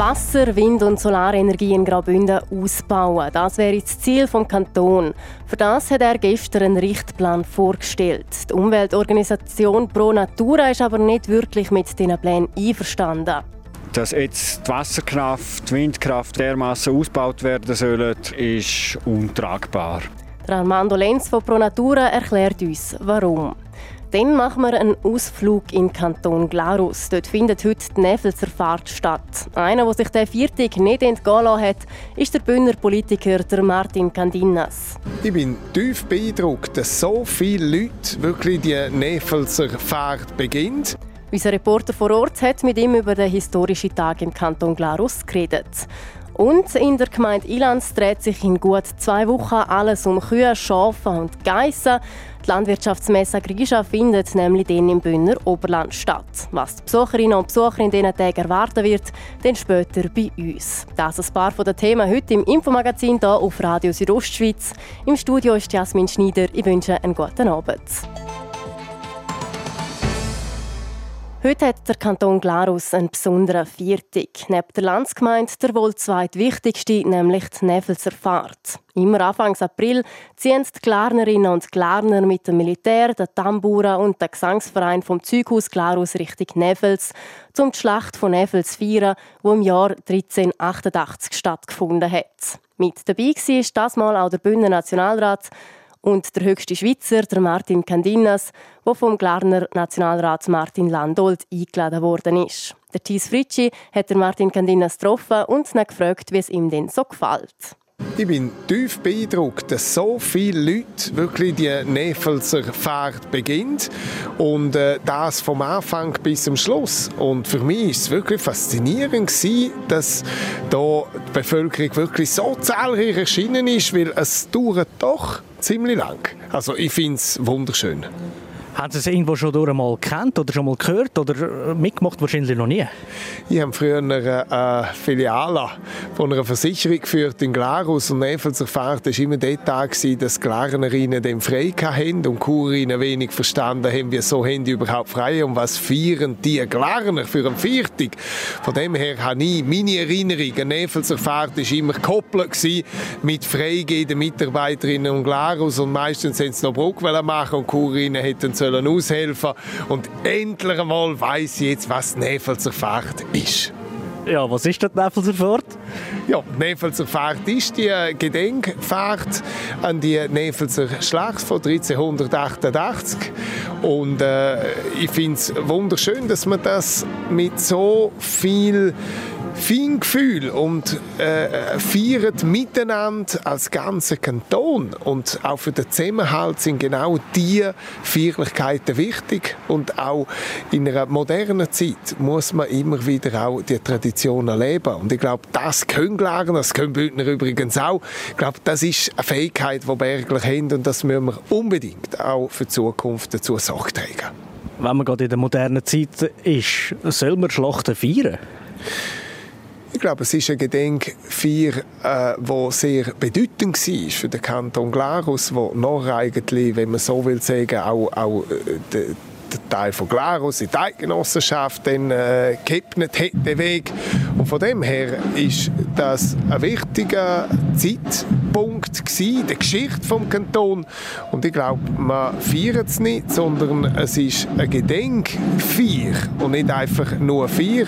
Wasser-, Wind- und Solarenergie in Graubünden ausbauen. Das wäre das Ziel vom Kanton. Für das hat er gestern einen Richtplan vorgestellt. Die Umweltorganisation Pro Natura ist aber nicht wirklich mit diesen Plänen einverstanden. Dass jetzt die Wasserkraft, die Windkraft dermaßen ausgebaut werden sollen, ist untragbar. Der Armando Lenz von Pro Natura erklärt uns, warum. Dann machen wir einen Ausflug in Kanton Glarus. Dort findet heute die Nevelser Fahrt statt. Einer, der sich der Viertag nicht entgehen lassen hat, ist der Bündner Politiker der Martin Candinas. Ich bin tief beeindruckt, dass so viele Leute wirklich die Nevelser Fahrt beginnt. Unser Reporter vor Ort hat mit ihm über den historischen Tag im Kanton Glarus geredet. Und in der Gemeinde Ilanz dreht sich in gut zwei Wochen alles um Kühe, Schafe und Geissen. Die Landwirtschaftsmesse Grischa findet nämlich dann im Bündner Oberland statt. Was die Besucherinnen und Besucher in diesen Tagen erwarten wird, dann später bei uns. Das ist ein paar der Themen heute im Infomagazin hier auf Radio Südostschweiz. Im Studio ist Jasmin Schneider. Ich wünsche einen guten Abend. Heute hat der Kanton Glarus einen besonderen Viertag. Neben der Landsgemeinde der wohl zweitwichtigste, nämlich die Nevelser Fahrt. Immer Anfang April ziehen die Glarnerinnen und Glarner mit dem Militär, den Tamburen und dem Gesangsverein vom Zeughaus Glarus Richtung Nevels, um die Schlacht von Nevels feiern, die im Jahr 1388 stattgefunden hat. Mit dabei war das Mal auch der Bündner Nationalrat, und der höchste Schweizer, der Martin Candinas, der vom Glarner Nationalrat Martin Landolt eingeladen worden ist. Der Thies Fritschi hat Martin Candinas getroffen und ihn gefragt, wie es ihm denn so gefällt. Ich bin tief beeindruckt, dass so viele Leute wirklich die Nevelser Fahrt beginnt und äh, das vom Anfang bis zum Schluss. Und für mich ist es wirklich faszinierend gewesen, dass da die Bevölkerung wirklich so zahlreich erschienen ist, weil es dauert doch ziemlich lang. Also ich finde es wunderschön. Haben Sie es irgendwo schon einmal kennt oder schon mal gehört oder mitgemacht? Wahrscheinlich noch nie. Ich habe früher eine äh, Filiale von einer Versicherung geführt in Glarus und Nevelser Fahrt war immer der Tag, dass Glarnerinnen den frei hatten und Kurinnen wenig verstanden haben, wieso haben die überhaupt frei und was feiern die Glarner für ein Viertig. Von dem her habe ich meine Erinnerung an Nevelser Fahrt war immer gekoppelt mit freigehenden Mitarbeiterinnen und Glarus und meistens haben sie noch Bruck machen und Kurinnen hätten sollen aushelfen und endlich einmal weiß ich jetzt, was Nevelser Fahrt ist. Ja, was ist das Nevelser Fahrt? Ja, die Nevelser Fahrt ist die Gedenkfahrt an die Nevelser Schlacht von 1388 und äh, ich finde es wunderschön, dass man das mit so viel Feingefühl und äh, feiern miteinander als ganzer Kanton. Und auch für den Zusammenhalt sind genau diese Feierlichkeiten wichtig. Und auch in einer modernen Zeit muss man immer wieder auch die Tradition erleben. Und ich glaube, das können Glarner, das können Bündner übrigens auch. Ich glaube, das ist eine Fähigkeit, die Bergler haben und das müssen wir unbedingt auch für die Zukunft dazu Sorge tragen. Wenn man gerade in der modernen Zeit ist, soll man Schlachten feiern? Ich glaube, es ist ein Gedenkfeier, äh, wo sehr bedeutend war für den Kanton Glarus, wo noch eigentlich, wenn man so will sagen, auch, auch äh, der, der Teil von Glarus in die Eidgenossenschaft dann äh, geebnet hat, den Weg. Und von dem her ist das ein wichtiger Zeitpunkt gewesen, der Geschichte vom Kanton. Und ich glaube, man feiert es nicht, sondern es ist ein Gedenkfeier und nicht einfach nur Feier.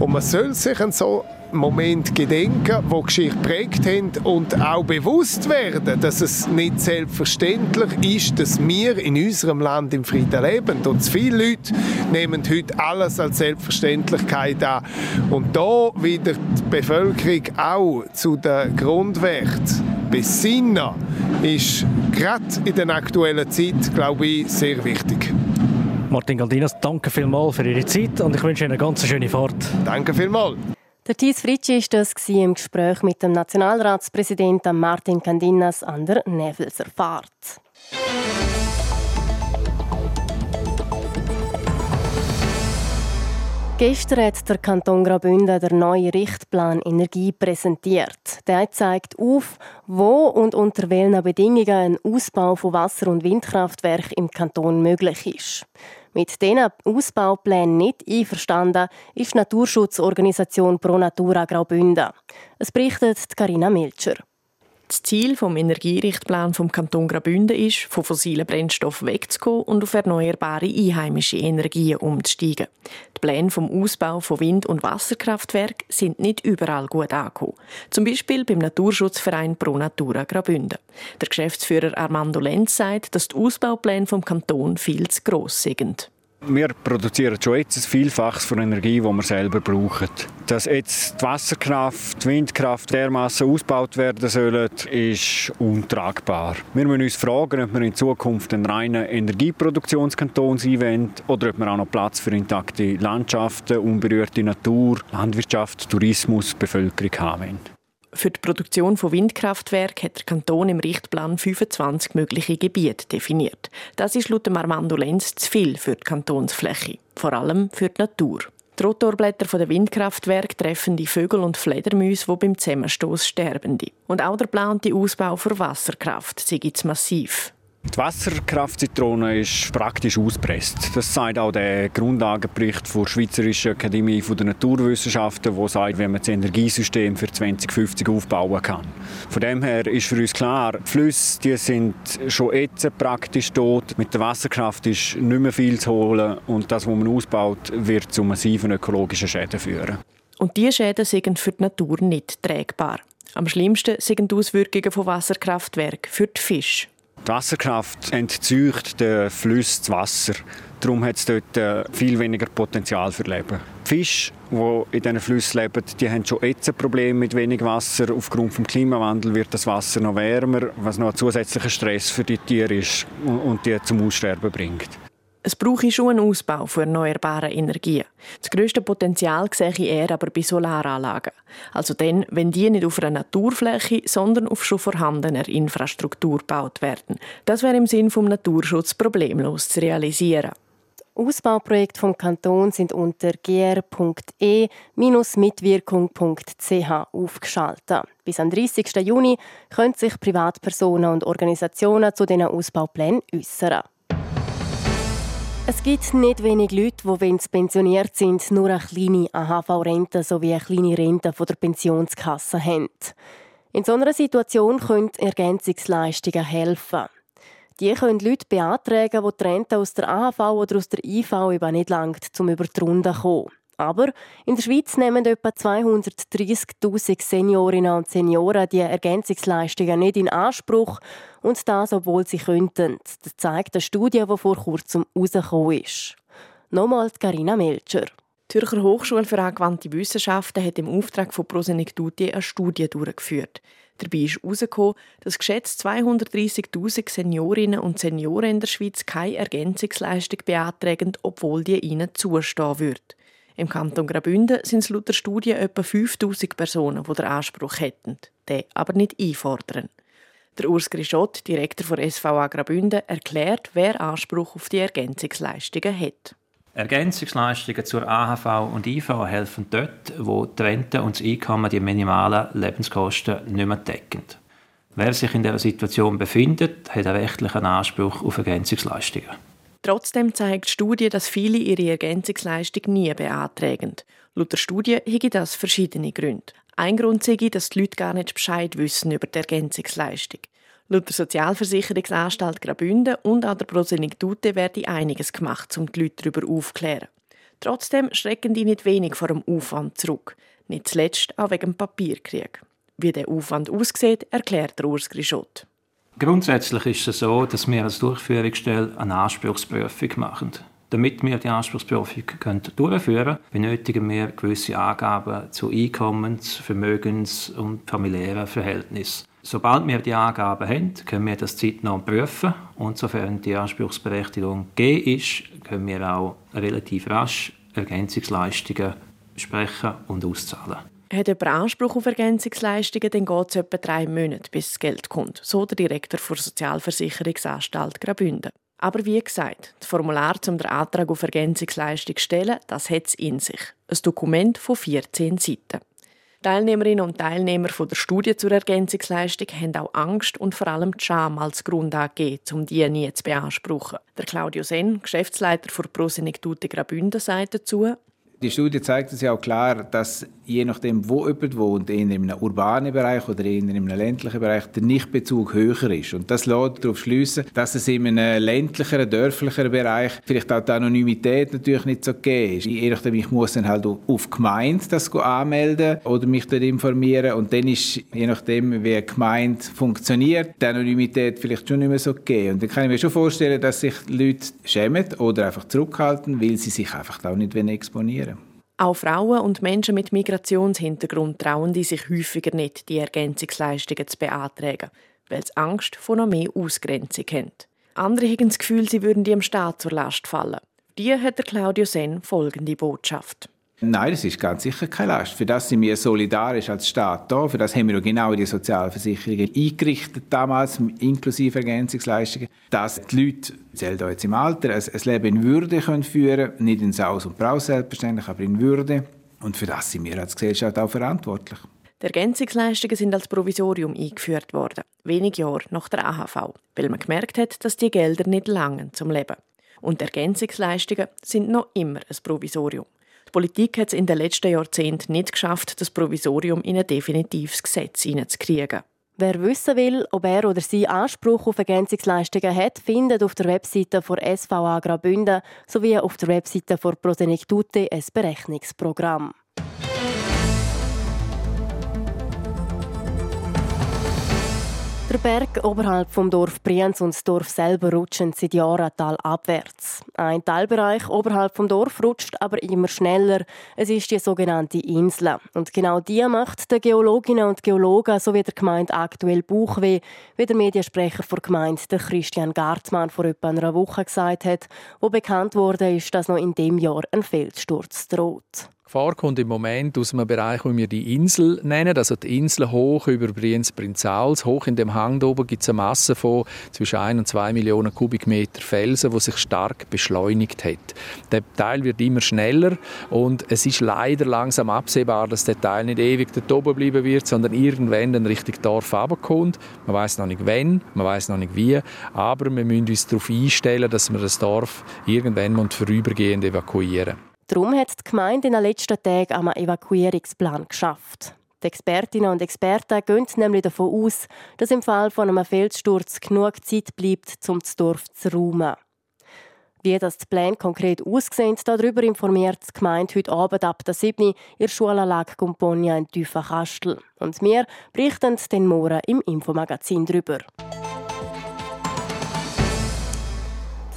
Und man soll sich so Moment gedenken, wo die Geschichte prägt haben und auch bewusst werden, dass es nicht selbstverständlich ist, dass wir in unserem Land im Frieden leben. Und viele Leute nehmen heute alles als Selbstverständlichkeit an. Und da wieder die Bevölkerung auch zu den Grundwerten besinnen, ist gerade in der aktuellen Zeit, glaube ich, sehr wichtig. Martin Galdinas, danke vielmals für Ihre Zeit und ich wünsche Ihnen eine ganz schöne Fahrt. Danke vielmals. Der Thies Fritschi war das im Gespräch mit dem Nationalratspräsidenten Martin Candinas an der Nevelser Fahrt. Gestern hat der Kanton Graubünden den neuen Richtplan Energie präsentiert. Der zeigt auf, wo und unter welchen Bedingungen ein Ausbau von Wasser- und Windkraftwerken im Kanton möglich ist. Mit diesen Ausbauplänen nicht einverstanden ist die Naturschutzorganisation Pro Natura Graubünden. Es berichtet Karina Milcher. Das Ziel vom Energierichtplan vom Kanton Graubünden ist, von fossilen Brennstoffen wegzukommen und auf erneuerbare einheimische Energien umzusteigen. Die Pläne vom Ausbau von Wind- und Wasserkraftwerken sind nicht überall gut angekommen. Zum Beispiel beim Naturschutzverein Pro Natura Graubünden. Der Geschäftsführer Armando Lenz sagt, dass die Ausbaupläne vom Kanton viel zu gross sind. Wir produzieren schon jetzt ein Vielfaches von Energie, die wir selber brauchen. Dass jetzt die Wasserkraft, die Windkraft dermaßen ausgebaut werden sollen, ist untragbar. Wir müssen uns fragen, ob wir in Zukunft einen reinen Energieproduktionskanton sein wollen oder ob wir auch noch Platz für intakte Landschaften, unberührte Natur, Landwirtschaft, Tourismus, Bevölkerung haben wollen. Für die Produktion von Windkraftwerken hat der Kanton im Richtplan 25 mögliche Gebiete definiert. Das ist laut Armando Lenz zu viel für die Kantonsfläche, vor allem für die Natur. Die Rotorblätter der Windkraftwerke treffen die Vögel und Fledermäuse, die beim Zusammenstoß sterben. Und auch der geplante Ausbau für Wasserkraft sei jetzt massiv. Die Wasserkraftzitrone ist praktisch auspresst. Das sagt auch der Grundlagenbericht der Schweizerischen Akademie der Naturwissenschaften, der sagt, wie man das Energiesystem für 2050 aufbauen kann. Von dem her ist für uns klar, die Flüsse die sind schon jetzt praktisch tot. Mit der Wasserkraft ist nicht mehr viel zu holen und das, was man ausbaut, wird zu massiven ökologischen Schäden führen. Und diese Schäden sind für die Natur nicht trägbar. Am schlimmsten sind die Auswirkungen von Wasserkraftwerken für die Fische. Die Wasserkraft entzieht den Fluss das Wasser. Darum hat es dort äh, viel weniger Potenzial für Leben. Die Fische, die in diesen Flüssen leben, die haben schon jetzt ein Problem mit wenig Wasser. Aufgrund des Klimawandels wird das Wasser noch wärmer, was noch ein zusätzlicher Stress für die Tiere ist und die zum Aussterben bringt. Es brauche schon einen Ausbau von erneuerbaren Energien. Das grösste Potenzial sehe er aber bei Solaranlagen. Also dann, wenn die nicht auf einer Naturfläche, sondern auf schon vorhandener Infrastruktur gebaut werden. Das wäre im Sinn vom Naturschutz problemlos zu realisieren. Ausbauprojekte vom Kanton sind unter gr.e-mitwirkung.ch aufgeschaltet. Bis am 30. Juni können sich Privatpersonen und Organisationen zu diesen Ausbauplänen äußern. Es gibt nicht wenig Leute, die, wenn sie pensioniert sind, nur eine kleine AHV-Rente sowie eine kleine Rente von der Pensionskasse haben. In so einer Situation können Ergänzungsleistungen helfen. Die können Leute beantragen, die die Rente aus der AHV oder aus der IV eben nicht langt, um über die Runde zu kommen. Aber in der Schweiz nehmen etwa 230.000 Seniorinnen und Senioren die Ergänzungsleistungen nicht in Anspruch und das, obwohl sie könnten. Das zeigt eine Studie, die vor kurzem herausgekommen ist. Nochmal Carina Melcher. Die Zürcher Hochschule für angewandte Wissenschaften hat im Auftrag von Prosenectuti eine Studie durchgeführt. Dabei ist herausgekommen, dass geschätzt 230.000 Seniorinnen und Senioren in der Schweiz keine Ergänzungsleistung beantragen, obwohl die ihnen zustehen würde. Im Kanton Graubünden sind es laut der Studie etwa 5000 Personen, die den Anspruch hätten, den aber nicht einfordern. Der Urs Grischott, Direktor der SVA Graubünden, erklärt, wer Anspruch auf die Ergänzungsleistungen hat. Ergänzungsleistungen zur AHV und IV helfen dort, wo die Rente und das Einkommen die minimalen Lebenskosten nicht mehr decken. Wer sich in dieser Situation befindet, hat einen rechtlichen Anspruch auf Ergänzungsleistungen. Trotzdem zeigt die Studie, dass viele ihre Ergänzungsleistung nie beantragen. Laut der Studie hätte das verschiedene Gründe. Ein Grund sei, dass die Leute gar nicht Bescheid wissen über die Ergänzungsleistung. Laut der Sozialversicherungsanstalt Graubünden und an der Prosenektute werde einiges gemacht, um die Leute darüber aufzuklären. Trotzdem schrecken die nicht wenig vor dem Aufwand zurück. Nicht zuletzt auch wegen dem Papierkrieg. Wie der Aufwand aussieht, erklärt Urs Grischott. Grundsätzlich ist es so, dass wir als Durchführungsstelle eine Anspruchsprüfung machen. Damit wir die Anspruchsprüfung durchführen können, benötigen wir gewisse Angaben zu Einkommens-, Vermögens- und familiären Verhältnissen. Sobald wir die Angaben haben, können wir das zeitnah prüfen und sofern die Anspruchsberechtigung gegeben ist, können wir auch relativ rasch Ergänzungsleistungen besprechen und auszahlen. Hat jemand Anspruch auf Ergänzungsleistungen, dann geht es etwa drei Monate, bis das Geld kommt, so der Direktor der Sozialversicherungsanstalt Graubünden. Aber wie gesagt, das Formular zum den Antrag auf Ergänzungsleistung stellen, das hat es in sich. Ein Dokument von 14 Seiten. Teilnehmerinnen und Teilnehmer von der Studie zur Ergänzungsleistung haben auch Angst und vor allem die Scham als Grund angegeben, um die nie zu beanspruchen. Der Claudio Sen, Geschäftsleiter der Prosenektute Graubünden, sagt dazu, die Studie zeigt uns ja auch klar, dass je nachdem, wo jemand wohnt, eher in einem urbanen Bereich oder eher in einem ländlichen Bereich, der Nichtbezug höher ist. Und das lässt darauf schließen, dass es in einem ländlicheren, dörflicheren Bereich vielleicht auch die Anonymität natürlich nicht so gegeben ist. Je nachdem, ich muss dann halt auf Gemeinde das anmelden oder mich dort informieren. Und dann ist, je nachdem, wie eine Gemeinde funktioniert, die Anonymität vielleicht schon nicht mehr so gegeben. Und dann kann ich mir schon vorstellen, dass sich Leute schämen oder einfach zurückhalten, weil sie sich einfach auch nicht exponieren auch Frauen und Menschen mit Migrationshintergrund trauen die sich häufiger nicht, die Ergänzungsleistungen zu beantragen, weil sie Angst vor noch mehr Ausgrenzung haben. Andere haben das Gefühl, sie würden dem Staat zur Last fallen. Die hat der Claudio Sen folgende Botschaft. Nein, das ist ganz sicher keine Last. Für das sind wir solidarisch als Staat da. Für das haben wir genau die Sozialversicherungen eingerichtet damals, inklusive Ergänzungsleistungen, dass die Leute, selber jetzt im Alter, ein, Leben in Würde können führen können. Nicht in Saus und Braus selbstverständlich, aber in Würde. Und für das sind wir als Gesellschaft auch verantwortlich. Die Ergänzungsleistungen sind als Provisorium eingeführt worden, wenig Jahre nach der AHV, weil man gemerkt hat, dass die Gelder nicht langen zum Leben. Und Ergänzungsleistungen sind noch immer ein Provisorium. Politik hat es in den letzten Jahrzehnten nicht geschafft, das Provisorium in ein definitives Gesetz hineinzukriegen. Wer wissen will, ob er oder sie Anspruch auf Ergänzungsleistungen hat, findet auf der Webseite der SVA Graubünden sowie auf der Webseite der Prosenektute ein Berechnungsprogramm. Der Berg oberhalb vom Dorf Brienz und das Dorf selber rutschen seit Jahren talabwärts. Ein Teilbereich oberhalb vom Dorf rutscht aber immer schneller. Es ist die sogenannte Insel. Und genau die macht den Geologinnen und Geologen sowie der Gemeinde aktuell Bauchweh, wie der Mediensprecher der Gemeinde, der Christian Gartmann, vor etwa einer Woche gesagt hat, wo bekannt wurde, ist, dass noch in dem Jahr ein Felssturz droht. Gefahr kommt im Moment aus einem Bereich, den wir die Insel nennen, also die Insel hoch über Brienz-Prinzals. Hoch in dem Hang oben gibt es eine Masse von zwischen 1 und 2 Millionen Kubikmeter Felsen, die sich stark beschleunigt hat. Der Teil wird immer schneller und es ist leider langsam absehbar, dass der Teil nicht ewig dort oben bleiben wird, sondern irgendwann dann Richtung Dorf runterkommt. Man weiß noch nicht wann, man weiß noch nicht wie, aber wir müssen uns darauf einstellen, dass wir das Dorf irgendwann vorübergehend evakuieren. Darum hat die Gemeinde in den letzten Tagen einen Evakuierungsplan geschafft. Die Expertinnen und Experten gehen nämlich davon aus, dass im Fall von einem Felssturz genug Zeit bleibt, um das Dorf zu räumen. Wie das Pläne konkret aussehen, darüber informiert die Gemeinde heute Abend ab der 7. in Schulanlage Componia in Tüfenkastel. Und wir berichten den morgen im Infomagazin darüber.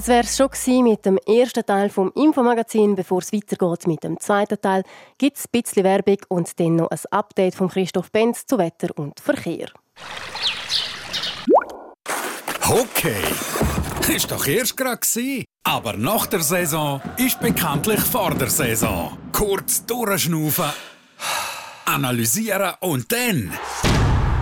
Das wäre es schon mit dem ersten Teil vom Infomagazin. Bevor es weitergeht mit dem zweiten Teil, gibt es ein bisschen Werbung und dann noch ein Update von Christoph Benz zu Wetter und Verkehr. Okay, ist doch erst gerade aber nach der Saison ist bekanntlich vor der Saison. Kurz durchschnaufen, analysieren und dann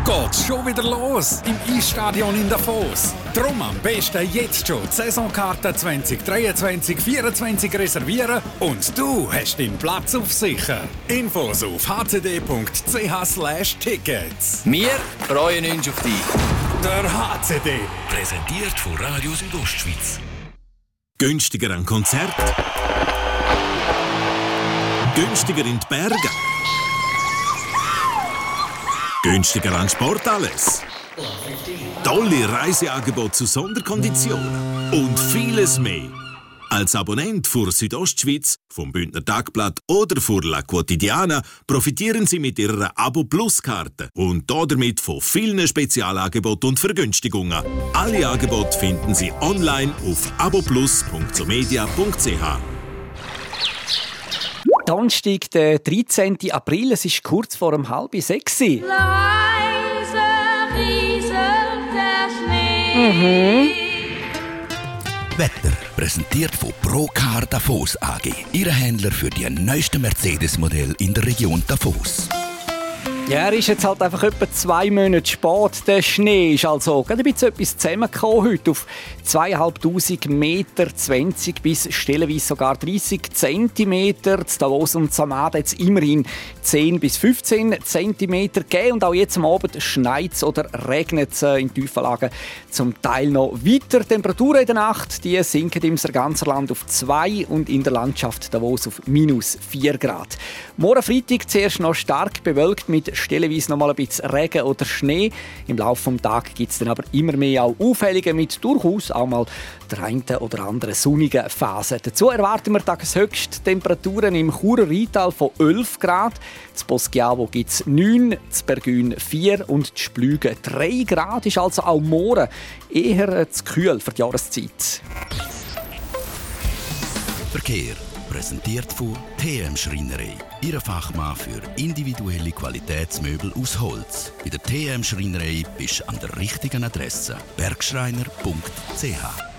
geht's schon wieder los im Eisstadion in Davos. Drum am besten jetzt schon die Saisonkarte 2023-24 reservieren und du hast deinen Platz auf sicher. Infos auf hcd.ch/tickets. Wir freuen uns auf dich. Der HCD. Präsentiert von Radio Südostschweiz. Günstiger an Konzert. Günstiger in die Berge Günstiger an Sport alles. Tolle Reiseangebote zu Sonderkonditionen und vieles mehr. Als Abonnent für Südostschweiz, vom Bündner Tagblatt oder für La Quotidiana profitieren Sie mit Ihrer Abo Plus Karte und damit von vielen Spezialangeboten und Vergünstigungen. Alle Angebote finden Sie online auf aboplus.somedia.ch. Donnerstag, der 13. April, es ist kurz vor um halb sechs. Leise rieselt der Schnee. Mhm. Wetter präsentiert von Procar Davos AG, Ihre Händler für die neuesten Mercedes-Modell in der Region Davos. Ja, er ist jetzt halt einfach etwa zwei Monate spät. Der Schnee ist also gerade ein bisschen etwas zusammengekommen heute auf 2500 Meter, 20 bis stellenweise sogar 30 Zentimeter. Zu Davos und Samada jetzt immerhin 10 bis 15 Zentimeter gegeben. Und auch jetzt am Abend schneit es oder regnet es in Tiefenlagen zum Teil noch weiter. Temperaturen in der Nacht die sinken im ganzen Land auf 2 und in der Landschaft Davos auf minus 4 Grad. Morgen Freitag zuerst noch stark bewölkt mit stellenweise noch mal ein bisschen Regen oder Schnee. Im Laufe des Tages gibt es dann aber immer mehr auch Aufhellungen mit durchaus auch mal der einen oder anderen sonnigen Phase. Dazu erwarten wir tageshöchste Temperaturen im Churer Rheintal von 11 Grad. Zu Boschiavo gibt es 9, zu Bergün 4 und zu Splügen 3 Grad. Ist also auch morgen eher zu kühl für die Jahreszeit. Verkehr präsentiert von TM Schreinerei. Ihre Fachmann für individuelle Qualitätsmöbel aus Holz. Bei der TM Schreinerei bist du an der richtigen Adresse. Bergschreiner.ch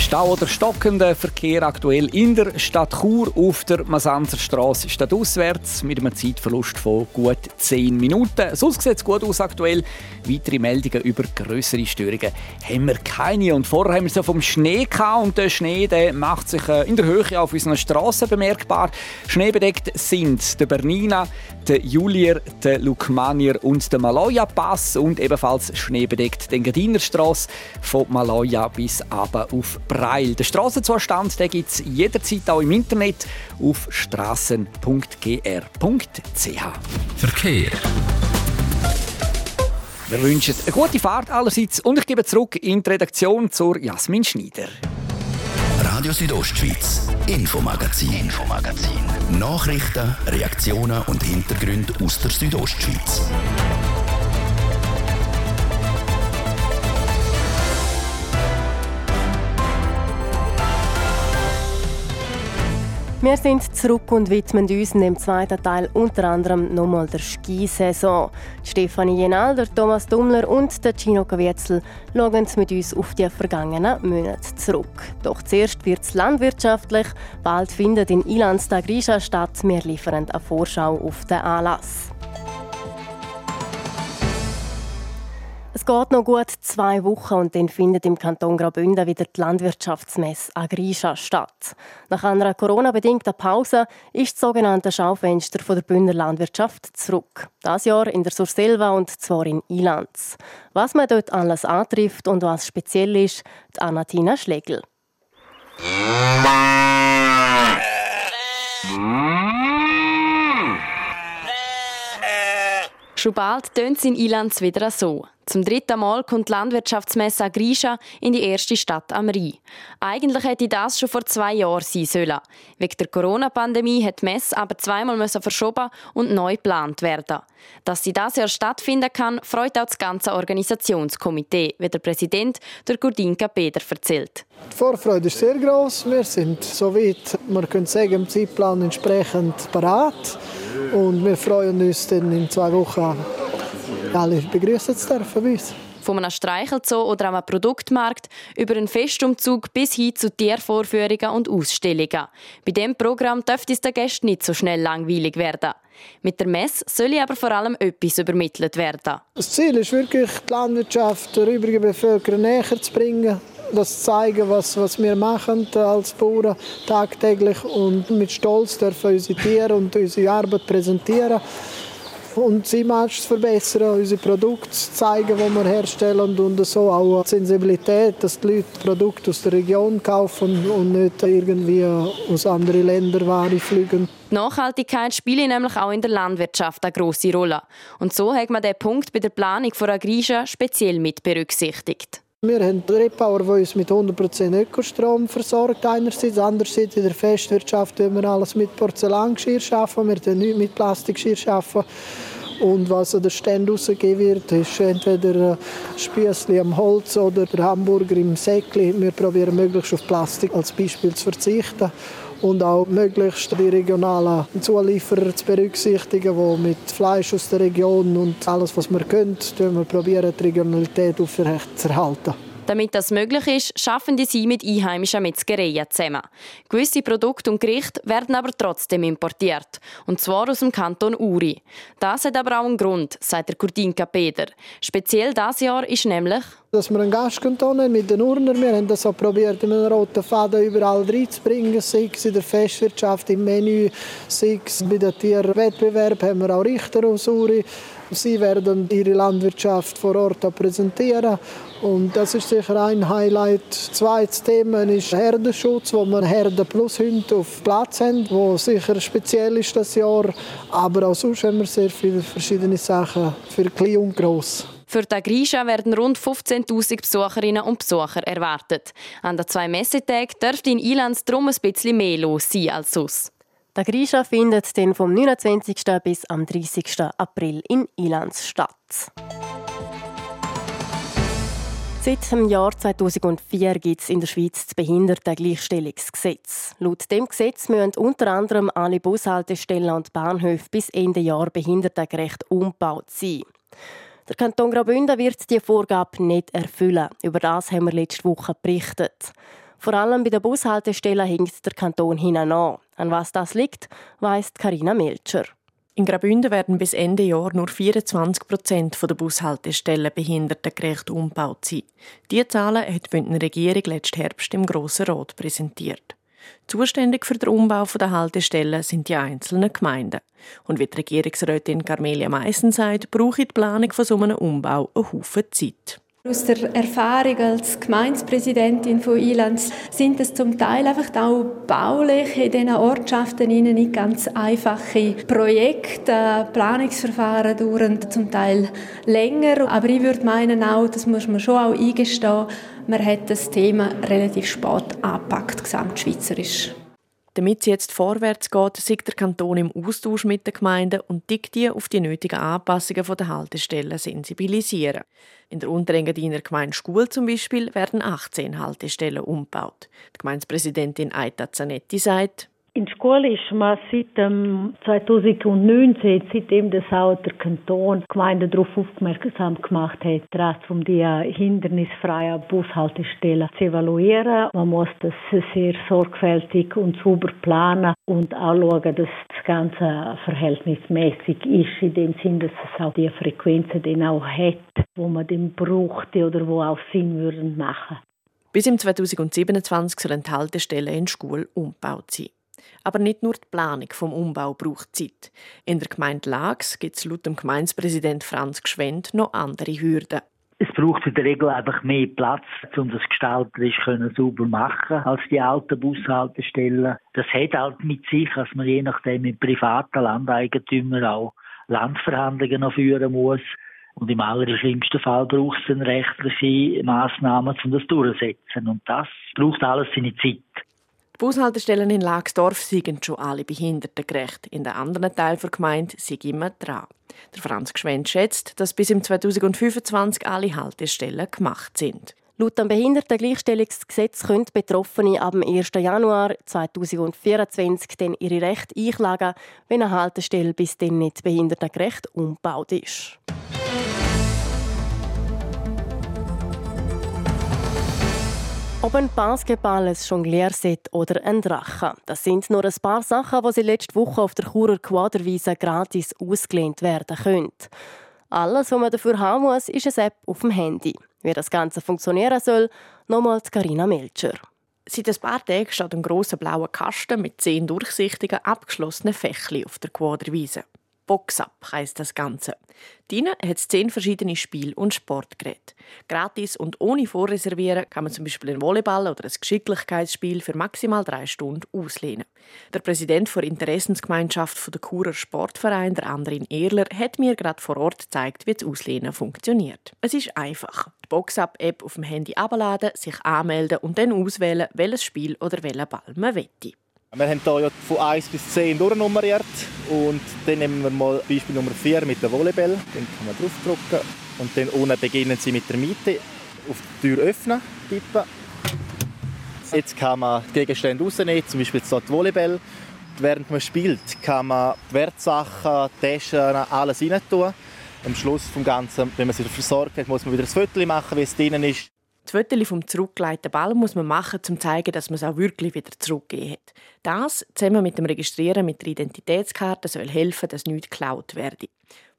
Stau oder stockender Verkehr aktuell in der Stadt Chur auf der Masanzerstraße stadtauswärts mit einem Zeitverlust von gut 10 Minuten. Sonst sieht es gut aus aktuell. Weitere Meldungen über größere Störungen haben wir keine. Und vorher haben wir so vom Schnee gehabt und der Schnee der macht sich äh, in der Höhe auf unseren Straßen bemerkbar. Schneebedeckt sind der Bernina, der Julier, der Lukmanier und der Maloja Pass und ebenfalls schneebedeckt den Gadinerstraße von Maloja bis aber auf Breil. Den Strassenzustand gibt es jederzeit auch im Internet auf strassen.gr.ch. Verkehr. Wir wünschen eine gute Fahrt allerseits und ich gebe zurück in die Redaktion zur Jasmin Schneider. Radio Südostschweiz, Infomagazin, Infomagazin. Nachrichten, Reaktionen und Hintergründe aus der Südostschweiz. Wir sind zurück und widmen uns in dem zweiten Teil unter anderem nochmal der Skisaison. Stefanie Jenal, Thomas Dummler und der Gino Kavietzel schauen mit uns auf die vergangenen Monate zurück. Doch zuerst wird es landwirtschaftlich. Bald findet in Ilanz der Grisha statt. Wir liefern eine Vorschau auf den Anlass. Es geht noch gut zwei Wochen und dann findet im Kanton Graubünden wieder die Landwirtschaftsmesse Agrisha statt. Nach einer Corona-bedingten Pause ist das sogenannte Schaufenster der Bündner Landwirtschaft zurück. Das Jahr in der Surselva und zwar in Ilanz. Was man dort alles antrifft und was speziell ist, die Anatina Schlegel. Schon bald tönt es in Ilanz wieder so. Zum dritten Mal kommt die Landwirtschaftsmesse Agrisha in die erste Stadt am Rhein. Eigentlich hätte das schon vor zwei Jahren sein sollen. Wegen der Corona-Pandemie hat die Messe aber zweimal verschoben und neu geplant werden. Dass sie das Jahr stattfinden kann, freut auch das ganze Organisationskomitee, wie der Präsident der Gurdinka Peter erzählt. Die Vorfreude ist sehr groß. Wir sind soweit, man könnte sagen, im Zeitplan entsprechend parat. Und wir freuen uns dann in zwei Wochen alle begrüßen zu dürfen bei uns. Von einem Streichelzoo oder einem Produktmarkt über einen Festumzug bis hin zu Tiervorführungen und Ausstellungen. Bei diesem Programm dürfte es den Gästen nicht so schnell langweilig werden. Mit der Messe soll aber vor allem etwas übermittelt werden. Das Ziel ist wirklich, die Landwirtschaft der übrigen Bevölkerung näher zu bringen. Das zeigen, was, was wir machen als Bauern tagtäglich und mit Stolz dürfen unsere Tiere und unsere Arbeit präsentieren und das Image zu verbessern, unsere Produkte zu zeigen, die wir herstellen und so auch die Sensibilität, dass die Leute Produkte aus der Region kaufen und nicht irgendwie aus anderen Ländern Ware fliegen. Die Nachhaltigkeit spielt nämlich auch in der Landwirtschaft eine grosse Rolle. Und so hat man diesen Punkt bei der Planung von Agrisha speziell mit berücksichtigt. Wir haben Repauer, die uns mit 100% Ökostrom versorgt einerseits. Andererseits in der Festwirtschaft tun wir alles mit Porzellangeschirr schaffen. Wir tun nichts mit Plastikgeschirr schaffen. Und was an den Stand rausgegeben wird, ist entweder Spießli am Holz oder der Hamburger im Säckli. Wir probieren möglichst auf Plastik als Beispiel zu verzichten und auch möglichst die regionalen Zulieferer zu berücksichtigen, die mit Fleisch aus der Region und alles, was wir können, wir probieren die Regionalität aufrechtzuerhalten. Damit das möglich ist, schaffen die sie mit einheimischen Metzgereien zusammen. Gewisse Produkte und Gerichte werden aber trotzdem importiert. Und zwar aus dem Kanton Uri. Das hat aber auch einen Grund, sagt der Kurdinka Peter. Speziell dieses Jahr ist nämlich dass wir einen Gastkanton haben mit den Urner. Wir haben das auch probiert, mit einem roten Faden überall reinzubringen, sei es in der Festwirtschaft, im Menü, sei es bei den Tierwettbewerb haben wir auch Richter aus Uri. Sie werden ihre Landwirtschaft vor Ort präsentieren. Und das ist sicher ein Highlight. Zweites Thema ist Herdenschutz, wo wir Herden plus Hunde auf Platz haben, wo sicher speziell ist das Jahr. Aber auch sonst haben wir sehr viele verschiedene Sachen für klein und gross. Für die Grisha werden rund 15.000 Besucherinnen und Besucher erwartet. An den zwei Messetagen dürfte in Ilanz darum ein bisschen mehr los sein als sonst. Der Grisha findet dann vom 29. bis am 30. April in Ilanz statt. Seit dem Jahr 2004 gibt es in der Schweiz das Behindertengleichstellungsgesetz. Laut dem Gesetz müssen unter anderem alle Bushaltestellen und Bahnhöfe bis Ende Jahr behindertengerecht umgebaut sein. Der Kanton Graubünden wird diese Vorgabe nicht erfüllen. Über das haben wir letzte Woche berichtet. Vor allem bei der Bushaltestelle hinkt der Kanton hinein an. An was das liegt, weiss Karina Melcher. In Graubünden werden bis Ende Jahr nur 24 Prozent der Bushaltestellen behindertengerecht umgebaut sein. Diese Zahlen hat die Bündner Regierung letzten Herbst im Grossen Rat präsentiert. Zuständig für den Umbau der Haltestellen sind die einzelnen Gemeinden. Und wie die Regierungsrätin Carmelia Meissen sagt, braucht die Planung von so einem Umbau einen Haufen Zeit. Aus der Erfahrung als Gemeindepräsidentin von Ilanz sind es zum Teil einfach auch baulich in diesen Ortschaften nicht ganz einfache Projekte. Planungsverfahren dauern zum Teil länger. Aber ich würde meinen auch, das muss man schon auch eingestehen, man hat das Thema relativ spät angepackt, gesamtschweizerisch. Damit es jetzt vorwärts geht, sieht der Kanton im Austausch mit den Gemeinden und die auf die nötigen Anpassungen der Haltestellen sensibilisieren. In der Unterengadiner Gemeinde Schul zum Beispiel werden 18 Haltestellen umgebaut. Die Gemeindepräsidentin Aita Zanetti sagt, in der Schule ist man seit 2019, seitdem das auch der Kanton Gemeinde darauf aufmerksam gemacht hat, um die hindernisfreien Bushaltestellen zu evaluieren. Man muss das sehr sorgfältig und sauber planen und auch schauen, dass das Ganze verhältnismäßig ist, in dem Sinn, dass es auch die Frequenzen dann auch hat, wo man den brauchte oder wo auch Sinn würden machen. Bis im 2027 sollen die Haltestellen in Schule umgebaut sein. Aber nicht nur die Planung vom Umbau braucht Zeit. In der Gemeinde Lags gibt es laut dem Gemeindepräsident Franz Gschwend noch andere Hürden. Es braucht in der Regel einfach mehr Platz, um das gestalterisch sauber machen als die alten Bushaltestellen. Das hat halt mit sich, dass man je nachdem mit privaten Landeigentümern auch Landverhandlungen noch führen muss. Und im allerschlimmsten Fall braucht es dann rechtliche Massnahmen, um das durchzusetzen. Und das braucht alles seine Zeit. Die Bushaltestellen in Lagsdorf sind schon alle behindertengerecht. In den anderen Teilen der Gemeinde sind immer dran. Der Franz Gschwend schätzt, dass bis im 2025 alle Haltestellen gemacht sind. Laut dem Behindertengleichstellungsgesetz können Betroffene ab dem 1. Januar 2024 dann ihre Rechte einklagen, wenn eine Haltestelle bis dann nicht behindertengerecht umgebaut ist. Ob ein Basketball, ein Jonglierset oder ein Drache. Das sind nur ein paar Sachen, die sie letzte Woche auf der Churer Quaderwiese gratis ausgelehnt werden können. Alles, was man dafür haben muss, ist eine App auf dem Handy. Wie das Ganze funktionieren soll, nochmals Karina Melcher. Seit ein paar Tagen steht ein grosser blauer Kasten mit zehn durchsichtigen, abgeschlossenen Fächli auf der Quaderwiese. Box-Up heisst das Ganze. Drinnen hat zehn verschiedene Spiel- und Sportgeräte. Gratis und ohne Vorreservieren kann man zum Beispiel ein Volleyball oder ein Geschicklichkeitsspiel für maximal drei Stunden auslehnen. Der Präsident der Interessensgemeinschaft der Churer Sportverein, der Andrin Erler, hat mir gerade vor Ort gezeigt, wie das Auslehnen funktioniert. Es ist einfach. Die Box-Up-App auf dem Handy abladen, sich anmelden und dann auswählen, welches Spiel oder welchen Ball man wette. Wir haben hier ja von 1 bis 10 durchnummeriert und dann nehmen wir mal Beispiel Nummer 4 mit dem Volleyball. Dann kann man draufdrücken und dann unten beginnen Sie mit der Miete. Auf die Tür öffnen, tippen. Jetzt kann man die Gegenstände rausnehmen, zum Beispiel jetzt hier die Volleyball. Während man spielt, kann man die Wertsachen, Taschen, alles rein tun. Am Schluss des Ganzen, wenn man sich versorgt hat, muss man wieder ein Foto machen, wie es drinnen ist. Das Foto vom zurückgeleiteten Ball muss man machen, um zu zeigen, dass man es auch wirklich wieder zurückgegeben hat. Das, zusammen mit dem Registrieren mit der Identitätskarte, soll helfen, dass nichts geklaut werde.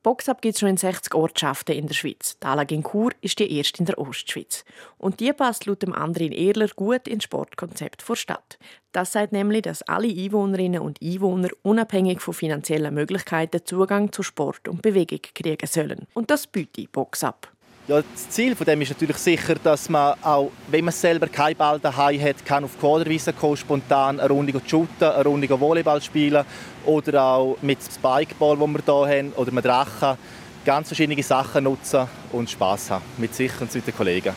Boxab gibt es schon in 60 Ortschaften in der Schweiz. Die Alagenkur ist die erste in der Ostschweiz. Und die passt laut dem Andrin Erler gut ins Sportkonzept der Stadt. Das sagt nämlich, dass alle Einwohnerinnen und Einwohner unabhängig von finanziellen Möglichkeiten Zugang zu Sport und Bewegung kriegen sollen. Und das bietet Boxab. Ja, das Ziel von dem ist natürlich sicher, dass man auch, wenn man selber keinen Ball daheim hat, kann auf Quaderwiese kommen, spontan eine Runde shooten, eine Runde Volleyball spielen oder auch mit Spikeball, wo wir hier haben, oder mit Drachen ganz verschiedene Sachen nutzen und Spaß haben mit sich und mit den Kollegen.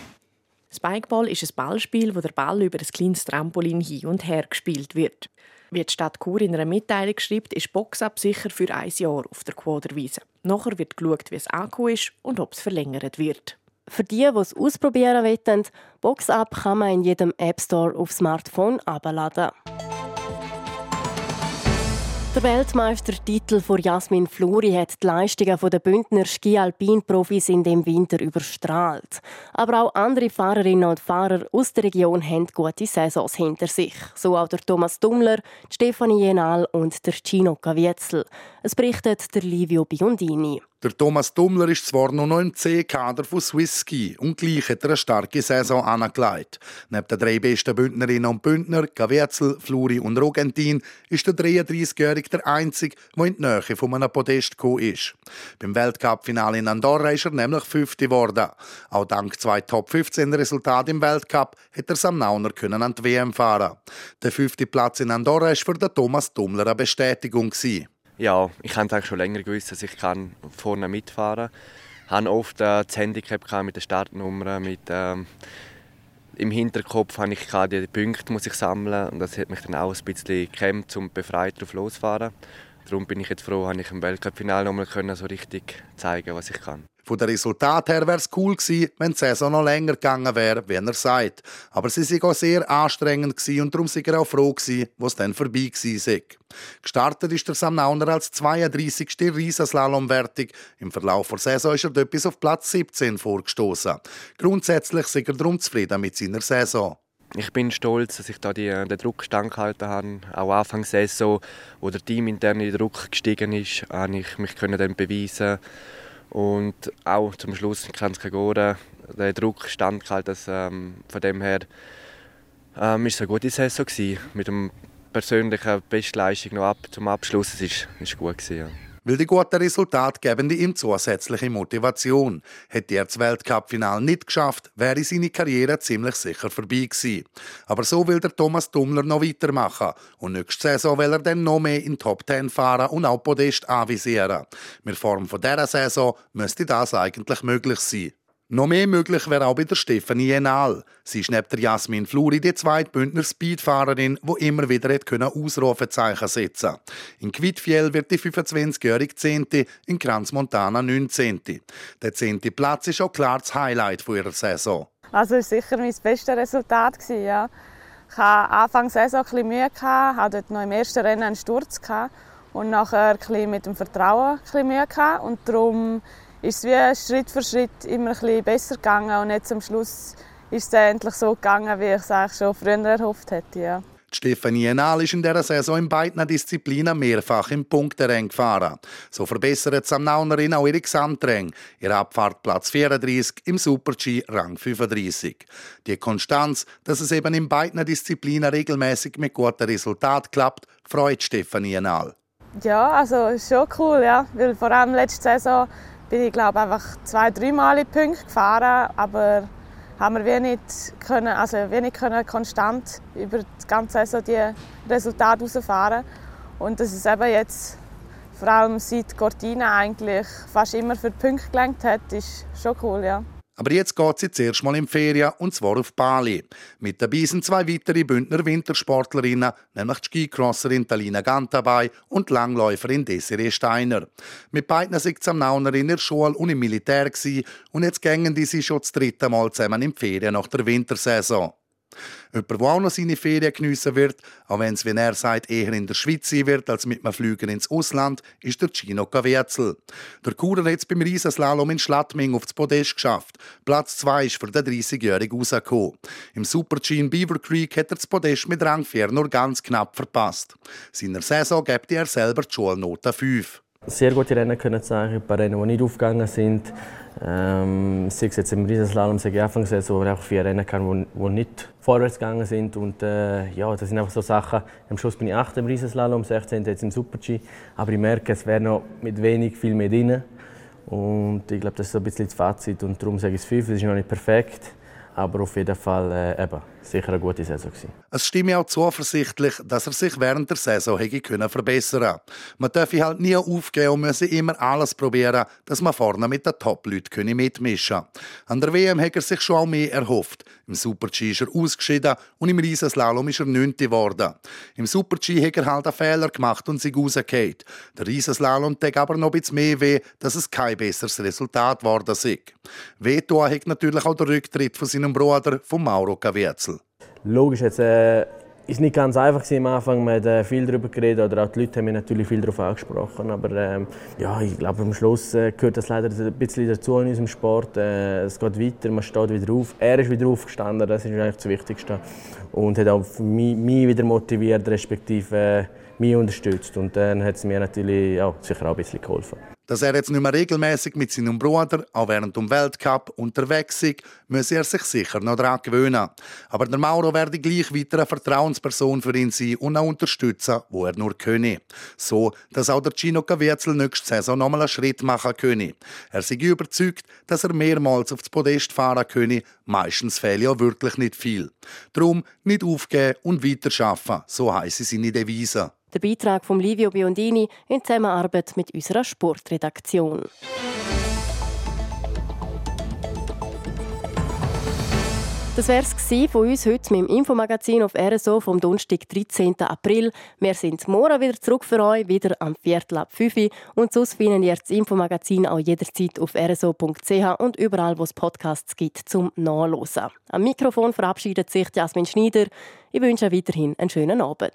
Spikeball ist ein Ballspiel, wo der Ball über ein kleines Trampolin hin und her gespielt wird. Wie die Stadt Chur in einer Mitteilung schreibt, ist Boxab sicher für ein Jahr auf der Quaderwiese. Nachher wird geschaut, wie es angekommen ist und ob es verlängert wird. Für die, die es ausprobieren wollen, Boxab kann man in jedem App Store auf Smartphone abladen. Der Weltmeistertitel von Jasmin Fluri hat die Leistungen der Bündner Ski-Alpin-Profis in dem Winter überstrahlt. Aber auch andere Fahrerinnen und Fahrer aus der Region haben gute Saisons hinter sich. So auch der Thomas Dummler, Stefanie Jenal und der Gino Caviezel. Es berichtet der Livio Biondini. Der Thomas Dummler ist zwar noch im C-Kader von Swiss Ski und gleich hat er eine starke Saison angelegt. Neben den drei besten Bündnerinnen und Bündner, Gaverzel, Fluri und Rogentin, ist der 33-Jährige der Einzige, der in die Nähe von einem Podest gekommen ist. Beim Weltcup-Finale in Andorra ist er nämlich Fünfte geworden. Auch dank zwei Top-15-Resultaten im Weltcup hat er Sam Nauner können an die WM fahren. Der fünfte Platz in Andorra war für den Thomas Dummler eine Bestätigung. Gewesen. Ja, ich habe eigentlich schon länger gewusst, dass ich kann vorne mitfahren kann. Ich hatte oft äh, das Handicap mit der Startnummer, mit ähm, im Hinterkopf habe ich die Punkte muss ich sammeln und das hat mich dann auch ein bisschen gekämpft, um befreit drauf loszufahren. Darum bin ich jetzt froh, dass ich im Weltcup-Finale nochmal so richtig zeigen was ich kann. Von den Resultat her wäre es cool gewesen, wenn die Saison noch länger gegangen wäre, wie er sagt. Aber sie war auch sehr anstrengend und darum war er auch froh gewesen, es dann vorbei war. Gestartet ist der Sam Nauner als 32. Riesenslalomwertig. Im Verlauf der Saison ist er dort bis auf Platz 17 vorgestoßen. Grundsätzlich ist er darum zufrieden mit seiner Saison. Ich bin stolz, dass ich da die, den Druck standgehalten habe. Auch Anfang der Saison, wo der Team interne Druck gestiegen ist, habe ich mich dann beweisen und auch zum Schluss kann es gehen. Der Druck stand halt, dass, ähm, von dem her ähm, ist es eine gute Saison gewesen. Mit dem persönlichen Bestleistung noch ab zum Abschluss. Es ist, ist gut gewesen, ja. Weil die guten Resultate geben ihm zusätzliche Motivation. Hätte er das Weltcup-Final nicht geschafft, wäre seine Karriere ziemlich sicher vorbei gewesen. Aber so will der Thomas Dummler noch weitermachen. Und nächste Saison will er dann noch mehr in Top 10 fahren und auch Podest anvisieren. Mit Form von dieser Saison müsste das eigentlich möglich sein. Noch mehr möglich wäre auch bei der Stefanie Jenal. Sie ist neben der Jasmin Fluri die zweite Bündner Speedfahrerin, die immer wieder Ausrufezeichen setzen konnte. In Quidfiel wird die 25-jährige Zehnte, in Kranz Montana 19. Der zehnte Platz ist auch klar das Highlight ihrer Saison. Also war sicher mein bestes Resultat. Ja. Ich hatte Anfang der Saison ein bisschen Mühe, hatte dort noch im ersten Rennen einen Sturz und nachher ein mit dem Vertrauen ein bisschen Mühe. Und darum ist es wie Schritt für Schritt immer ein bisschen besser gegangen und jetzt am Schluss ist es endlich so gegangen, wie ich es eigentlich schon früher erhofft hätte. Ja. Stefanie Enal ist in dieser Saison in beiden Disziplinen mehrfach im Punkterang gefahren. So verbessert Samnaunerin auch ihre Gesamtrang. Ihr Abfahrt Platz 34, im Super-G Rang 35. Die Konstanz, dass es eben in beiden Disziplinen regelmäßig mit guten Resultaten klappt, freut Stefanie Enal. Ja, also ist schon cool, ja, weil vor allem letzte Saison bin ich glaube einfach zwei, dreimal in Punkte gefahren, aber haben wir wenig können, also wenig können konstant über die ganze Saison die Resultate herausfahren. Und dass es eben jetzt vor allem seit Cortina eigentlich fast immer für die Punkte gelenkt hat, ist schon cool, ja. Aber jetzt geht sie zuerst mal in Ferien, und zwar auf Bali. Mit dabei sind zwei weitere Bündner Wintersportlerinnen, nämlich die Skicrosserin Talina Gantabay und die Langläuferin Desiree Steiner. Mit beiden sind sie am Nauner in der Schule und im Militär gewesen, und jetzt gängen die sie schon das dritte Mal zusammen in Ferien nach der Wintersaison. Jemand, der auch noch seine Ferien geniessen wird, auch wenn es, wie er sagt, eher in der Schweiz sein wird als mit einem Flüger ins Ausland, ist der Gino Caviezel. Der Kurer hat es beim Riesenslalom in Schlattming auf das Podest geschafft. Platz 2 ist für den 30-Jährigen rausgekommen. Im Super-G in Beaver Creek hat er das Podest mit Rang 4 nur ganz knapp verpasst. Seiner Saison gibt er selber die Schulnote 5 sehr gute Rennen können zeigen, ein paar Rennen, die nicht aufgegangen sind. Ähm, sei es jetzt im Riesenslalom, sei ich Anfang wo ich auch vier Rennen kann, die, nicht vorwärts gegangen sind. Und äh, ja, das sind einfach so Sachen. Am Schluss bin ich 8 im Riesenslalom, 16 jetzt im Super-G. Aber ich merke, es wäre noch mit wenig viel mehr drin. Und ich glaube, das ist so ein bisschen das Fazit. Und darum sage ich es 5, es ist noch nicht perfekt. Aber auf jeden Fall äh, eben, sicher eine gute Saison. Gewesen. Es stimmt auch zuversichtlich, dass er sich während der Saison hätte können Man darf halt nie aufgeben und müsse immer alles probieren, dass man vorne mit den Top-Leuten mitmischen kann. An der WM hat er sich schon auch mehr erhofft. Im Super-G ist er ausgeschieden und im Riesenslalom ist er 9. geworden. Im Super-G hat er halt einen Fehler gemacht und sich rausgefallen. Der Riesenslalom tut aber noch bisschen mehr weh, dass es kein besseres Resultat geworden ist. Wehtun hat natürlich auch der Rücktritt von seinem Bruder, von Mauro Caviezel. Logisch, jetzt äh, ist nicht ganz einfach am Anfang. Man hat äh, viel darüber geredet oder auch die Leute haben mich natürlich viel darauf angesprochen. Aber ähm, ja, ich glaube, am Schluss äh, gehört das leider ein bisschen dazu in unserem Sport. Äh, es geht weiter, man steht wieder auf. Er ist wieder aufgestanden, das ist eigentlich das Wichtigste. Und hat auch mich, mich wieder motiviert, respektive äh, mich unterstützt. Und dann hat es mir natürlich ja, sicher auch ein bisschen geholfen. Dass er jetzt nicht mehr regelmäßig mit seinem Bruder, auch während dem Weltcup, unterwegs ist, muss er sich sicher noch daran gewöhnen. Aber der Mauro werde gleich weiter eine Vertrauensperson für ihn sein und auch unterstützen, wo er nur könne. So, dass auch der Gino Caviezel nächste Saison nochmal einen Schritt machen könne. Er sei überzeugt, dass er mehrmals aufs Podest fahren könne. Meistens fehlt ja wirklich nicht viel. Darum nicht aufgeben und weiterschaffen, so heisst seine Devise. Der Beitrag von Livio Biondini in Zusammenarbeit mit unserer Sportredaktion. Das wäre es von uns heute mit dem Infomagazin auf RSO vom Donnerstag, 13. April. Wir sind morgen wieder zurück für euch, wieder am Viertel ab 5 Uhr. Und sonst finden ihr das Infomagazin auch jederzeit auf rso.ch und überall, wo es Podcasts gibt, zum Nachlesen. Am Mikrofon verabschiedet sich Jasmin Schneider. Ich wünsche weiterhin einen schönen Abend.